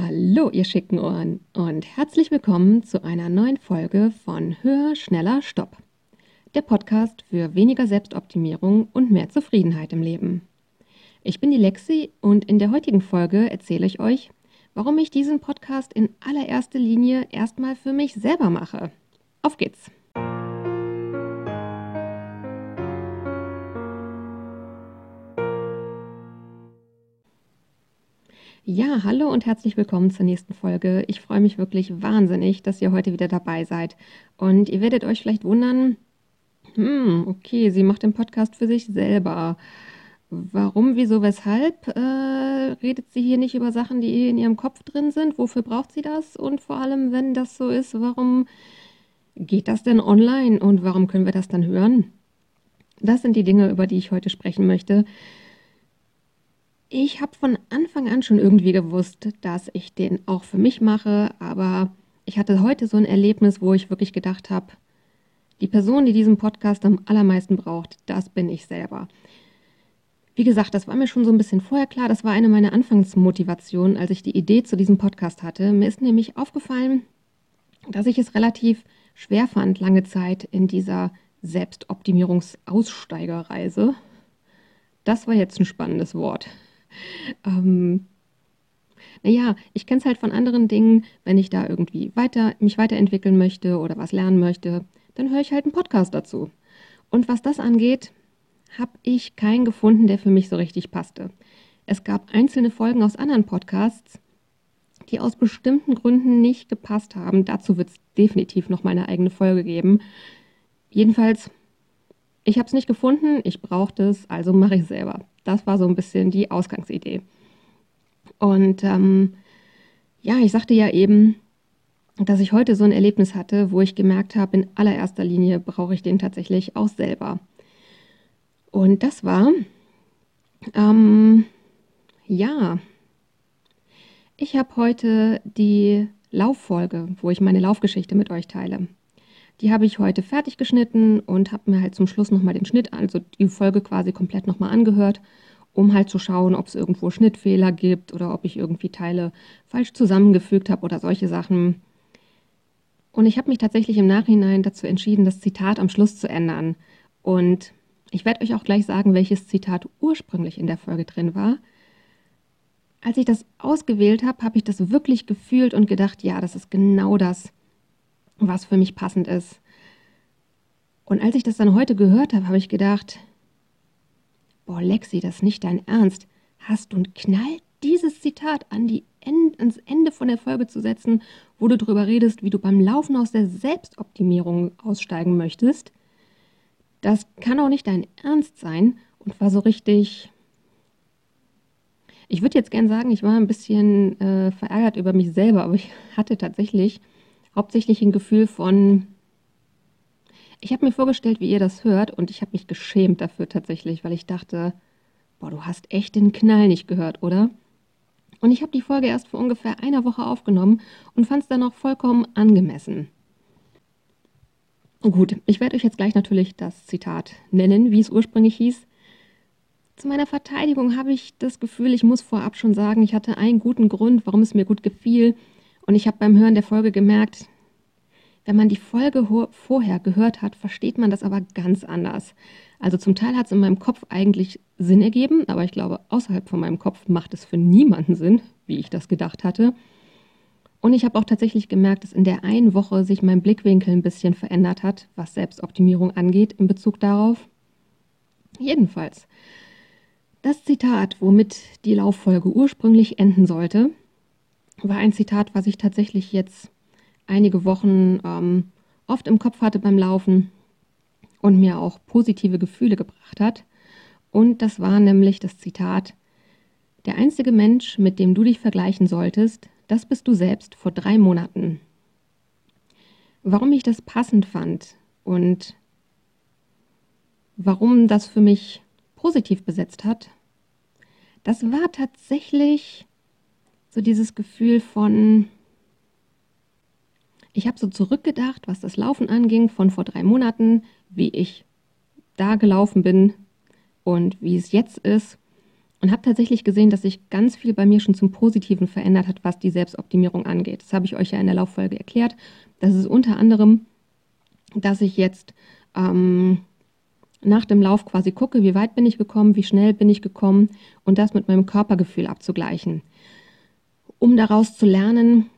Hallo, ihr schicken Ohren und herzlich willkommen zu einer neuen Folge von Hör, schneller, Stopp. Der Podcast für weniger Selbstoptimierung und mehr Zufriedenheit im Leben. Ich bin die Lexi und in der heutigen Folge erzähle ich euch, warum ich diesen Podcast in allererster Linie erstmal für mich selber mache. Auf geht's! Ja, hallo und herzlich willkommen zur nächsten Folge. Ich freue mich wirklich wahnsinnig, dass ihr heute wieder dabei seid. Und ihr werdet euch vielleicht wundern, hm, okay, sie macht den Podcast für sich selber. Warum, wieso, weshalb äh, redet sie hier nicht über Sachen, die in ihrem Kopf drin sind? Wofür braucht sie das? Und vor allem, wenn das so ist, warum geht das denn online und warum können wir das dann hören? Das sind die Dinge, über die ich heute sprechen möchte. Ich habe von Anfang an schon irgendwie gewusst, dass ich den auch für mich mache, aber ich hatte heute so ein Erlebnis, wo ich wirklich gedacht habe, die Person, die diesen Podcast am allermeisten braucht, das bin ich selber. Wie gesagt, das war mir schon so ein bisschen vorher klar. Das war eine meiner Anfangsmotivationen, als ich die Idee zu diesem Podcast hatte. Mir ist nämlich aufgefallen, dass ich es relativ schwer fand, lange Zeit in dieser Selbstoptimierungsaussteigerreise. Das war jetzt ein spannendes Wort. Ähm, naja, ich kenne es halt von anderen Dingen, wenn ich da irgendwie weiter, mich weiterentwickeln möchte oder was lernen möchte, dann höre ich halt einen Podcast dazu. Und was das angeht, habe ich keinen gefunden, der für mich so richtig passte. Es gab einzelne Folgen aus anderen Podcasts, die aus bestimmten Gründen nicht gepasst haben. Dazu wird es definitiv noch meine eigene Folge geben. Jedenfalls, ich habe es nicht gefunden, ich brauchte es, also mache ich es selber. Das war so ein bisschen die Ausgangsidee. Und ähm, ja, ich sagte ja eben, dass ich heute so ein Erlebnis hatte, wo ich gemerkt habe, in allererster Linie brauche ich den tatsächlich auch selber. Und das war, ähm, ja, ich habe heute die Lauffolge, wo ich meine Laufgeschichte mit euch teile. Die habe ich heute fertig geschnitten und habe mir halt zum Schluss nochmal den Schnitt, also die Folge quasi komplett nochmal angehört, um halt zu schauen, ob es irgendwo Schnittfehler gibt oder ob ich irgendwie Teile falsch zusammengefügt habe oder solche Sachen. Und ich habe mich tatsächlich im Nachhinein dazu entschieden, das Zitat am Schluss zu ändern. Und ich werde euch auch gleich sagen, welches Zitat ursprünglich in der Folge drin war. Als ich das ausgewählt habe, habe ich das wirklich gefühlt und gedacht, ja, das ist genau das, was für mich passend ist. Und als ich das dann heute gehört habe, habe ich gedacht, boah, Lexi, das ist nicht dein Ernst. Hast du ein Knall, dieses Zitat an die End ans Ende von der Folge zu setzen, wo du darüber redest, wie du beim Laufen aus der Selbstoptimierung aussteigen möchtest? Das kann auch nicht dein Ernst sein und war so richtig. Ich würde jetzt gern sagen, ich war ein bisschen äh, verärgert über mich selber, aber ich hatte tatsächlich hauptsächlich ein Gefühl von, ich habe mir vorgestellt, wie ihr das hört und ich habe mich geschämt dafür tatsächlich, weil ich dachte, boah, du hast echt den Knall nicht gehört, oder? Und ich habe die Folge erst vor ungefähr einer Woche aufgenommen und fand es dann auch vollkommen angemessen. Gut, ich werde euch jetzt gleich natürlich das Zitat nennen, wie es ursprünglich hieß. Zu meiner Verteidigung habe ich das Gefühl, ich muss vorab schon sagen, ich hatte einen guten Grund, warum es mir gut gefiel und ich habe beim Hören der Folge gemerkt, wenn man die Folge vorher gehört hat, versteht man das aber ganz anders. Also zum Teil hat es in meinem Kopf eigentlich Sinn ergeben, aber ich glaube, außerhalb von meinem Kopf macht es für niemanden Sinn, wie ich das gedacht hatte. Und ich habe auch tatsächlich gemerkt, dass in der einen Woche sich mein Blickwinkel ein bisschen verändert hat, was Selbstoptimierung angeht, in Bezug darauf. Jedenfalls, das Zitat, womit die Lauffolge ursprünglich enden sollte, war ein Zitat, was ich tatsächlich jetzt einige Wochen ähm, oft im Kopf hatte beim Laufen und mir auch positive Gefühle gebracht hat. Und das war nämlich das Zitat, der einzige Mensch, mit dem du dich vergleichen solltest, das bist du selbst vor drei Monaten. Warum ich das passend fand und warum das für mich positiv besetzt hat, das war tatsächlich so dieses Gefühl von, ich habe so zurückgedacht, was das Laufen anging, von vor drei Monaten, wie ich da gelaufen bin und wie es jetzt ist. und habe tatsächlich gesehen, dass sich ganz viel bei mir schon zum Positiven verändert hat, was die Selbstoptimierung angeht. Das habe ich euch ja in der Lauffolge erklärt. Das ist unter anderem, dass ich jetzt ähm, nach dem Lauf quasi gucke, wie weit bin ich gekommen, wie schnell bin ich gekommen und das mit meinem Körpergefühl abzugleichen, um daraus zu lernen,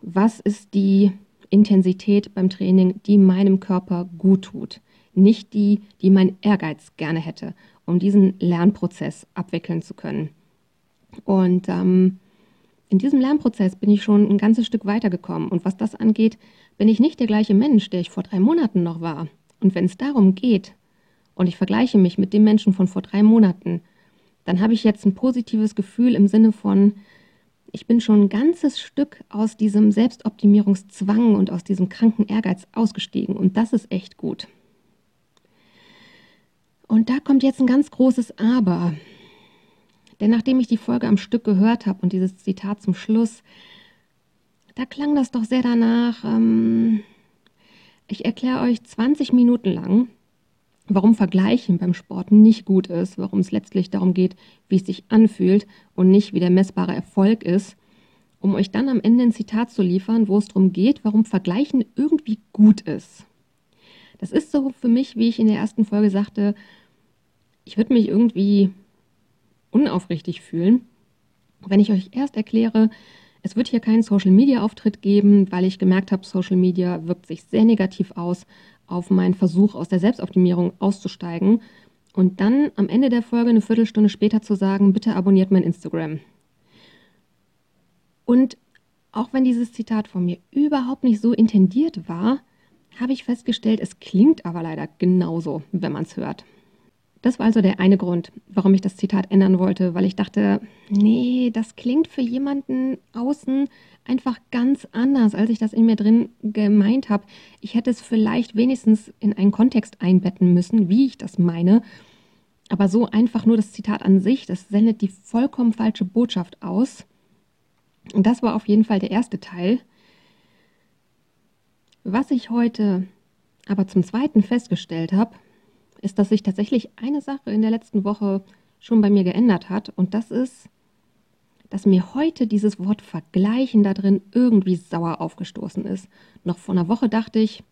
was ist die Intensität beim Training, die meinem Körper gut tut, nicht die, die mein Ehrgeiz gerne hätte, um diesen Lernprozess abwickeln zu können. Und ähm, in diesem Lernprozess bin ich schon ein ganzes Stück weitergekommen. Und was das angeht, bin ich nicht der gleiche Mensch, der ich vor drei Monaten noch war. Und wenn es darum geht, und ich vergleiche mich mit dem Menschen von vor drei Monaten, dann habe ich jetzt ein positives Gefühl im Sinne von, ich bin schon ein ganzes Stück aus diesem Selbstoptimierungszwang und aus diesem kranken Ehrgeiz ausgestiegen. Und das ist echt gut. Und da kommt jetzt ein ganz großes Aber. Denn nachdem ich die Folge am Stück gehört habe und dieses Zitat zum Schluss, da klang das doch sehr danach, ähm, ich erkläre euch 20 Minuten lang, warum Vergleichen beim Sport nicht gut ist, warum es letztlich darum geht, wie es sich anfühlt und nicht wie der messbare Erfolg ist, um euch dann am Ende ein Zitat zu liefern, wo es darum geht, warum Vergleichen irgendwie gut ist. Das ist so für mich, wie ich in der ersten Folge sagte, ich würde mich irgendwie unaufrichtig fühlen, wenn ich euch erst erkläre, es wird hier keinen Social-Media-Auftritt geben, weil ich gemerkt habe, Social Media wirkt sich sehr negativ aus auf meinen Versuch aus der Selbstoptimierung auszusteigen und dann am Ende der Folge eine Viertelstunde später zu sagen, bitte abonniert mein Instagram. Und auch wenn dieses Zitat von mir überhaupt nicht so intendiert war, habe ich festgestellt, es klingt aber leider genauso, wenn man es hört. Das war also der eine Grund, warum ich das Zitat ändern wollte, weil ich dachte, nee, das klingt für jemanden außen einfach ganz anders, als ich das in mir drin gemeint habe. Ich hätte es vielleicht wenigstens in einen Kontext einbetten müssen, wie ich das meine. Aber so einfach nur das Zitat an sich, das sendet die vollkommen falsche Botschaft aus. Und das war auf jeden Fall der erste Teil. Was ich heute aber zum zweiten festgestellt habe, ist, dass sich tatsächlich eine Sache in der letzten Woche schon bei mir geändert hat. Und das ist, dass mir heute dieses Wort vergleichen da drin irgendwie sauer aufgestoßen ist. Noch vor einer Woche dachte ich,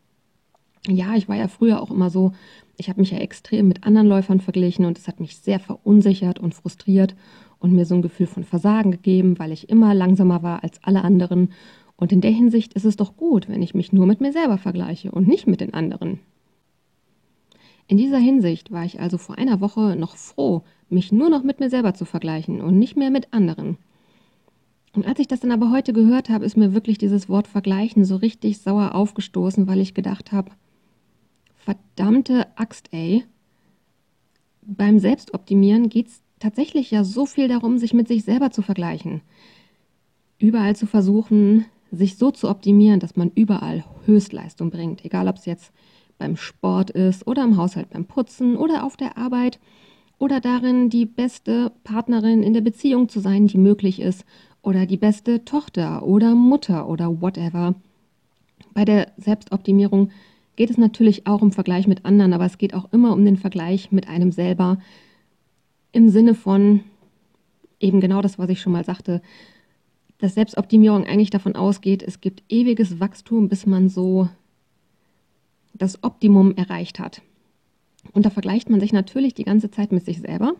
ja, ich war ja früher auch immer so, ich habe mich ja extrem mit anderen Läufern verglichen und es hat mich sehr verunsichert und frustriert und mir so ein Gefühl von Versagen gegeben, weil ich immer langsamer war als alle anderen. Und in der Hinsicht ist es doch gut, wenn ich mich nur mit mir selber vergleiche und nicht mit den anderen. In dieser Hinsicht war ich also vor einer Woche noch froh, mich nur noch mit mir selber zu vergleichen und nicht mehr mit anderen. Und als ich das dann aber heute gehört habe, ist mir wirklich dieses Wort vergleichen so richtig sauer aufgestoßen, weil ich gedacht habe, verdammte Axt, ey. Beim Selbstoptimieren geht es tatsächlich ja so viel darum, sich mit sich selber zu vergleichen. Überall zu versuchen, sich so zu optimieren, dass man überall Höchstleistung bringt. Egal, ob es jetzt beim Sport ist oder im Haushalt beim Putzen oder auf der Arbeit oder darin, die beste Partnerin in der Beziehung zu sein, die möglich ist oder die beste Tochter oder Mutter oder whatever. Bei der Selbstoptimierung geht es natürlich auch um Vergleich mit anderen, aber es geht auch immer um den Vergleich mit einem selber im Sinne von eben genau das, was ich schon mal sagte, dass Selbstoptimierung eigentlich davon ausgeht, es gibt ewiges Wachstum, bis man so das Optimum erreicht hat. Und da vergleicht man sich natürlich die ganze Zeit mit sich selber.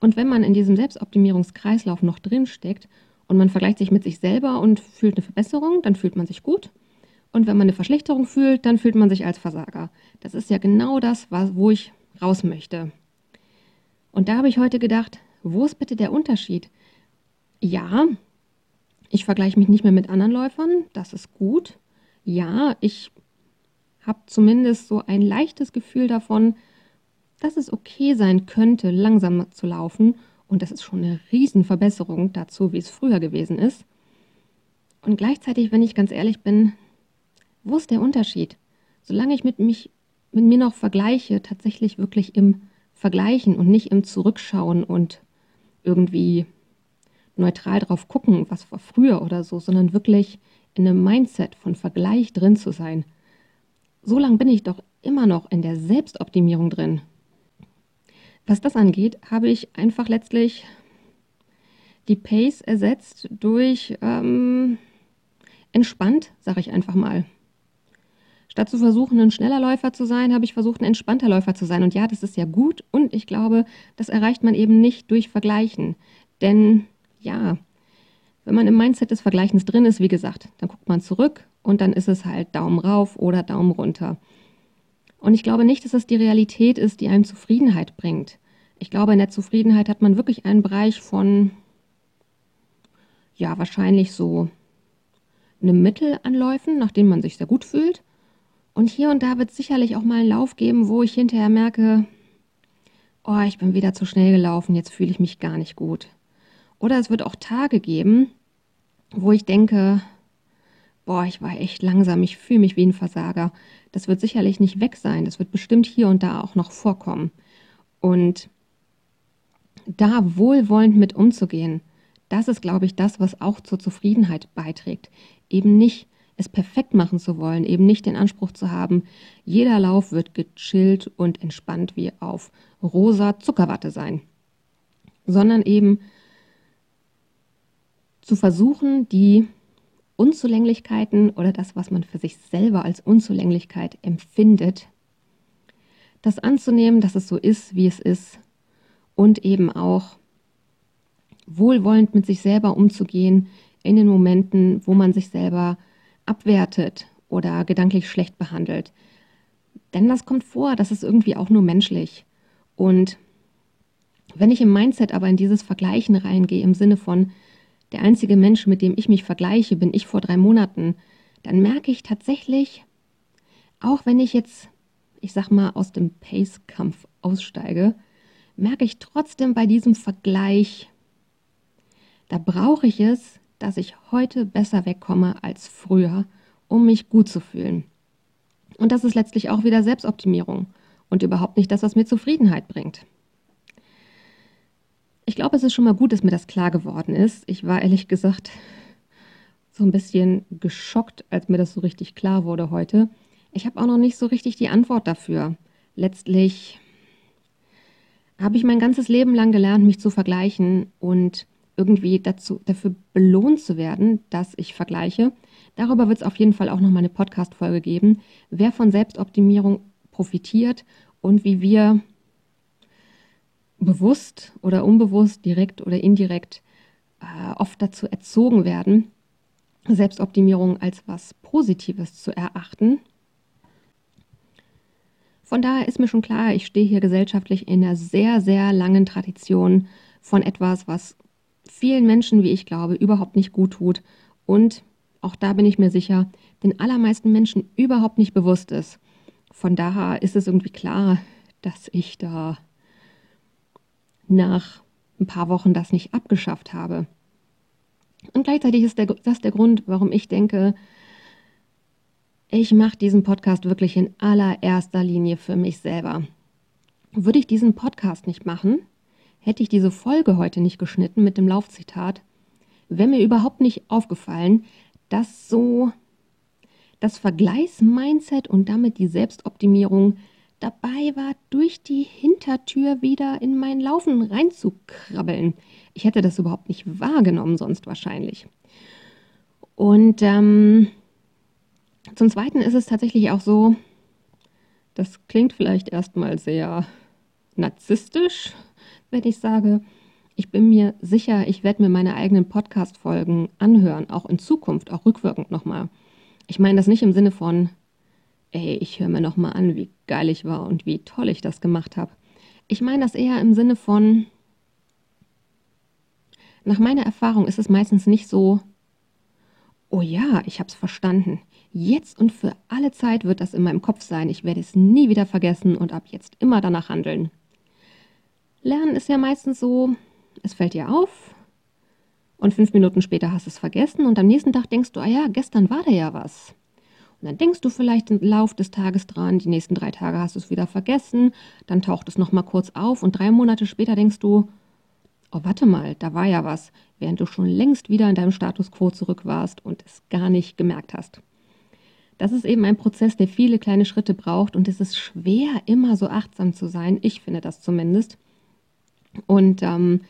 Und wenn man in diesem Selbstoptimierungskreislauf noch drin steckt und man vergleicht sich mit sich selber und fühlt eine Verbesserung, dann fühlt man sich gut. Und wenn man eine Verschlechterung fühlt, dann fühlt man sich als Versager. Das ist ja genau das, wo ich raus möchte. Und da habe ich heute gedacht, wo ist bitte der Unterschied? Ja, ich vergleiche mich nicht mehr mit anderen Läufern, das ist gut. Ja, ich habe zumindest so ein leichtes Gefühl davon, dass es okay sein könnte, langsam zu laufen. Und das ist schon eine Riesenverbesserung dazu, wie es früher gewesen ist. Und gleichzeitig, wenn ich ganz ehrlich bin, wo ist der Unterschied? Solange ich mit, mich, mit mir noch vergleiche, tatsächlich wirklich im Vergleichen und nicht im Zurückschauen und irgendwie neutral drauf gucken, was war früher oder so, sondern wirklich in einem Mindset von Vergleich drin zu sein so lange bin ich doch immer noch in der Selbstoptimierung drin. Was das angeht, habe ich einfach letztlich die Pace ersetzt durch ähm, entspannt, sage ich einfach mal. Statt zu versuchen, ein schneller Läufer zu sein, habe ich versucht, ein entspannter Läufer zu sein. Und ja, das ist ja gut. Und ich glaube, das erreicht man eben nicht durch Vergleichen. Denn ja, wenn man im Mindset des Vergleichens drin ist, wie gesagt, dann guckt man zurück und dann ist es halt Daumen rauf oder Daumen runter. Und ich glaube nicht, dass das die Realität ist, die einem Zufriedenheit bringt. Ich glaube, in der Zufriedenheit hat man wirklich einen Bereich von, ja, wahrscheinlich so einem Mittel anläufen, nachdem man sich sehr gut fühlt. Und hier und da wird es sicherlich auch mal einen Lauf geben, wo ich hinterher merke, oh, ich bin wieder zu schnell gelaufen, jetzt fühle ich mich gar nicht gut. Oder es wird auch Tage geben, wo ich denke, boah, ich war echt langsam, ich fühle mich wie ein Versager. Das wird sicherlich nicht weg sein, das wird bestimmt hier und da auch noch vorkommen. Und da wohlwollend mit umzugehen, das ist, glaube ich, das, was auch zur Zufriedenheit beiträgt. Eben nicht es perfekt machen zu wollen, eben nicht den Anspruch zu haben, jeder Lauf wird gechillt und entspannt wie auf rosa Zuckerwatte sein, sondern eben zu versuchen, die Unzulänglichkeiten oder das, was man für sich selber als Unzulänglichkeit empfindet, das anzunehmen, dass es so ist, wie es ist und eben auch wohlwollend mit sich selber umzugehen in den Momenten, wo man sich selber abwertet oder gedanklich schlecht behandelt. Denn das kommt vor, das ist irgendwie auch nur menschlich. Und wenn ich im Mindset aber in dieses Vergleichen reingehe, im Sinne von, der einzige Mensch, mit dem ich mich vergleiche, bin ich vor drei Monaten, dann merke ich tatsächlich, auch wenn ich jetzt, ich sag mal, aus dem Pace-Kampf aussteige, merke ich trotzdem bei diesem Vergleich, da brauche ich es, dass ich heute besser wegkomme als früher, um mich gut zu fühlen. Und das ist letztlich auch wieder Selbstoptimierung und überhaupt nicht das, was mir Zufriedenheit bringt. Ich glaube, es ist schon mal gut, dass mir das klar geworden ist. Ich war ehrlich gesagt so ein bisschen geschockt, als mir das so richtig klar wurde heute. Ich habe auch noch nicht so richtig die Antwort dafür. Letztlich habe ich mein ganzes Leben lang gelernt, mich zu vergleichen und irgendwie dazu, dafür belohnt zu werden, dass ich vergleiche. Darüber wird es auf jeden Fall auch noch mal eine Podcast-Folge geben, wer von Selbstoptimierung profitiert und wie wir bewusst oder unbewusst, direkt oder indirekt äh, oft dazu erzogen werden, Selbstoptimierung als was Positives zu erachten. Von daher ist mir schon klar, ich stehe hier gesellschaftlich in einer sehr, sehr langen Tradition von etwas, was vielen Menschen, wie ich glaube, überhaupt nicht gut tut und auch da bin ich mir sicher, den allermeisten Menschen überhaupt nicht bewusst ist. Von daher ist es irgendwie klar, dass ich da nach ein paar Wochen das nicht abgeschafft habe. Und gleichzeitig ist der, das der Grund, warum ich denke, ich mache diesen Podcast wirklich in allererster Linie für mich selber. Würde ich diesen Podcast nicht machen, hätte ich diese Folge heute nicht geschnitten mit dem Laufzitat, wäre mir überhaupt nicht aufgefallen, dass so das Vergleichsmindset und damit die Selbstoptimierung dabei war, durch die Hintertür wieder in mein Laufen reinzukrabbeln. Ich hätte das überhaupt nicht wahrgenommen, sonst wahrscheinlich. Und ähm, zum Zweiten ist es tatsächlich auch so, das klingt vielleicht erstmal sehr narzisstisch, wenn ich sage, ich bin mir sicher, ich werde mir meine eigenen Podcast-Folgen anhören, auch in Zukunft, auch rückwirkend nochmal. Ich meine das nicht im Sinne von, ey, ich höre mir nochmal an, wie geil ich war und wie toll ich das gemacht habe. Ich meine das eher im Sinne von, nach meiner Erfahrung ist es meistens nicht so, oh ja, ich habe es verstanden. Jetzt und für alle Zeit wird das in meinem Kopf sein. Ich werde es nie wieder vergessen und ab jetzt immer danach handeln. Lernen ist ja meistens so, es fällt dir auf und fünf Minuten später hast du es vergessen und am nächsten Tag denkst du, ah ja, gestern war da ja was. Und dann denkst du vielleicht im Lauf des Tages dran, die nächsten drei Tage hast du es wieder vergessen, dann taucht es nochmal kurz auf und drei Monate später denkst du, oh warte mal, da war ja was, während du schon längst wieder in deinem Status quo zurück warst und es gar nicht gemerkt hast. Das ist eben ein Prozess, der viele kleine Schritte braucht und es ist schwer, immer so achtsam zu sein, ich finde das zumindest, Und ähm,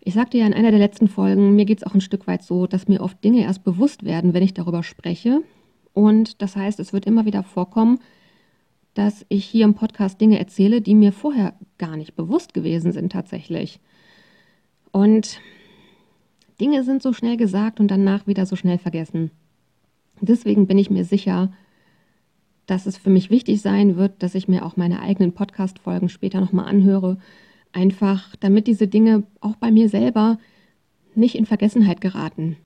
ich sagte ja in einer der letzten Folgen, mir geht es auch ein Stück weit so, dass mir oft Dinge erst bewusst werden, wenn ich darüber spreche. Und das heißt, es wird immer wieder vorkommen, dass ich hier im Podcast Dinge erzähle, die mir vorher gar nicht bewusst gewesen sind tatsächlich. Und Dinge sind so schnell gesagt und danach wieder so schnell vergessen. Deswegen bin ich mir sicher, dass es für mich wichtig sein wird, dass ich mir auch meine eigenen Podcast-Folgen später nochmal anhöre Einfach damit diese Dinge auch bei mir selber nicht in Vergessenheit geraten.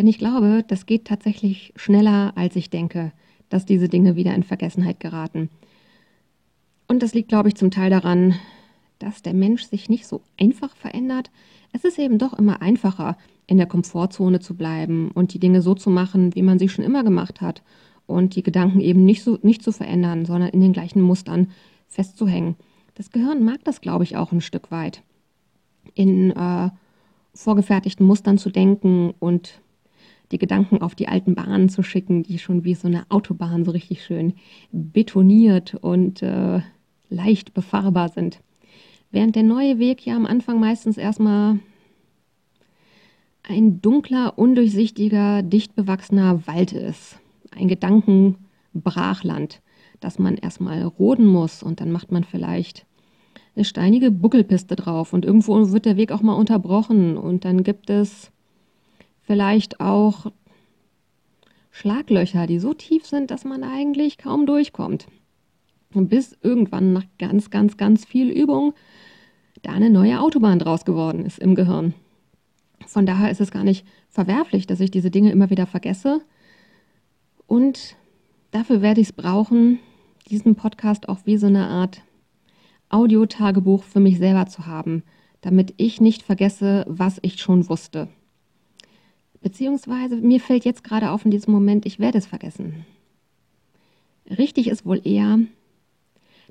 Denn ich glaube, das geht tatsächlich schneller, als ich denke, dass diese Dinge wieder in Vergessenheit geraten. Und das liegt, glaube ich, zum Teil daran, dass der Mensch sich nicht so einfach verändert. Es ist eben doch immer einfacher, in der Komfortzone zu bleiben und die Dinge so zu machen, wie man sie schon immer gemacht hat und die Gedanken eben nicht, so, nicht zu verändern, sondern in den gleichen Mustern festzuhängen. Das Gehirn mag das, glaube ich, auch ein Stück weit. In äh, vorgefertigten Mustern zu denken und die Gedanken auf die alten Bahnen zu schicken, die schon wie so eine Autobahn so richtig schön betoniert und äh, leicht befahrbar sind. Während der neue Weg ja am Anfang meistens erstmal ein dunkler, undurchsichtiger, dicht bewachsener Wald ist. Ein Gedankenbrachland, das man erstmal roden muss und dann macht man vielleicht eine steinige Buckelpiste drauf und irgendwo wird der Weg auch mal unterbrochen und dann gibt es vielleicht auch Schlaglöcher, die so tief sind, dass man eigentlich kaum durchkommt. Bis irgendwann nach ganz, ganz, ganz viel Übung da eine neue Autobahn draus geworden ist im Gehirn. Von daher ist es gar nicht verwerflich, dass ich diese Dinge immer wieder vergesse. Und dafür werde ich es brauchen, diesen Podcast auch wie so eine Art Audiotagebuch für mich selber zu haben, damit ich nicht vergesse, was ich schon wusste. Beziehungsweise mir fällt jetzt gerade auf in diesem Moment, ich werde es vergessen. Richtig ist wohl eher,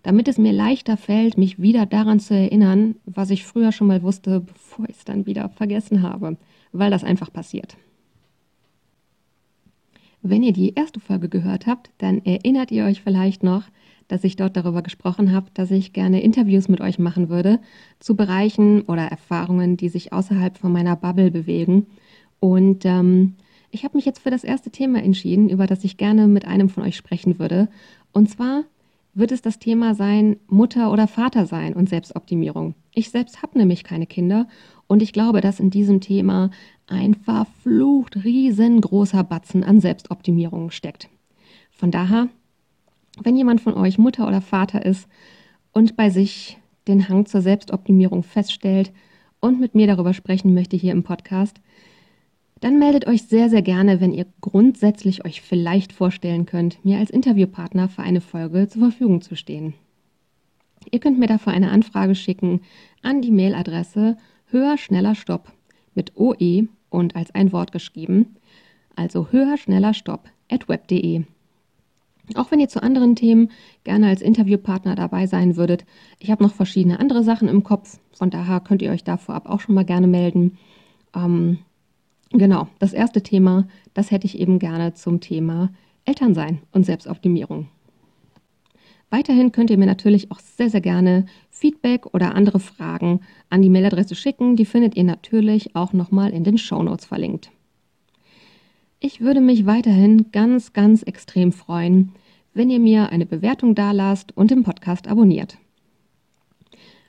damit es mir leichter fällt, mich wieder daran zu erinnern, was ich früher schon mal wusste, bevor ich es dann wieder vergessen habe, weil das einfach passiert. Wenn ihr die erste Folge gehört habt, dann erinnert ihr euch vielleicht noch, dass ich dort darüber gesprochen habe, dass ich gerne Interviews mit euch machen würde zu Bereichen oder Erfahrungen, die sich außerhalb von meiner Bubble bewegen. Und ähm, ich habe mich jetzt für das erste Thema entschieden, über das ich gerne mit einem von euch sprechen würde. Und zwar wird es das Thema sein, Mutter oder Vater sein und Selbstoptimierung. Ich selbst habe nämlich keine Kinder und ich glaube, dass in diesem Thema ein verflucht riesengroßer Batzen an Selbstoptimierung steckt. Von daher wenn jemand von euch Mutter oder Vater ist und bei sich den Hang zur Selbstoptimierung feststellt und mit mir darüber sprechen möchte hier im Podcast, dann meldet euch sehr, sehr gerne, wenn ihr grundsätzlich euch vielleicht vorstellen könnt, mir als Interviewpartner für eine Folge zur Verfügung zu stehen. Ihr könnt mir dafür eine Anfrage schicken an die Mailadresse höher, schneller, stopp mit OE und als ein Wort geschrieben, also höher, schneller, stopp at web.de. Auch wenn ihr zu anderen Themen gerne als Interviewpartner dabei sein würdet. Ich habe noch verschiedene andere Sachen im Kopf, von daher könnt ihr euch da vorab auch schon mal gerne melden. Ähm, genau, das erste Thema, das hätte ich eben gerne zum Thema Elternsein und Selbstoptimierung. Weiterhin könnt ihr mir natürlich auch sehr, sehr gerne Feedback oder andere Fragen an die Mailadresse schicken. Die findet ihr natürlich auch nochmal in den Show Notes verlinkt. Ich würde mich weiterhin ganz, ganz extrem freuen, wenn ihr mir eine Bewertung dalasst und den Podcast abonniert.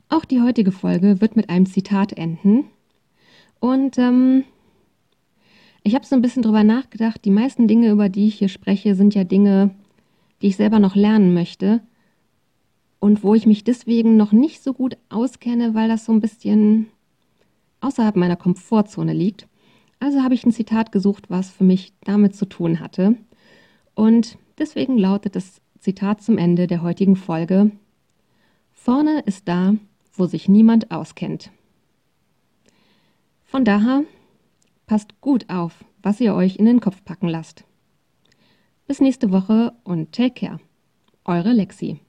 Auch die heutige Folge wird mit einem Zitat enden. Und ähm, ich habe so ein bisschen drüber nachgedacht. Die meisten Dinge, über die ich hier spreche, sind ja Dinge, die ich selber noch lernen möchte. Und wo ich mich deswegen noch nicht so gut auskenne, weil das so ein bisschen außerhalb meiner Komfortzone liegt. Also habe ich ein Zitat gesucht, was für mich damit zu tun hatte. Und deswegen lautet das Zitat zum Ende der heutigen Folge, Vorne ist da, wo sich niemand auskennt. Von daher passt gut auf, was ihr euch in den Kopf packen lasst. Bis nächste Woche und take care. Eure Lexi.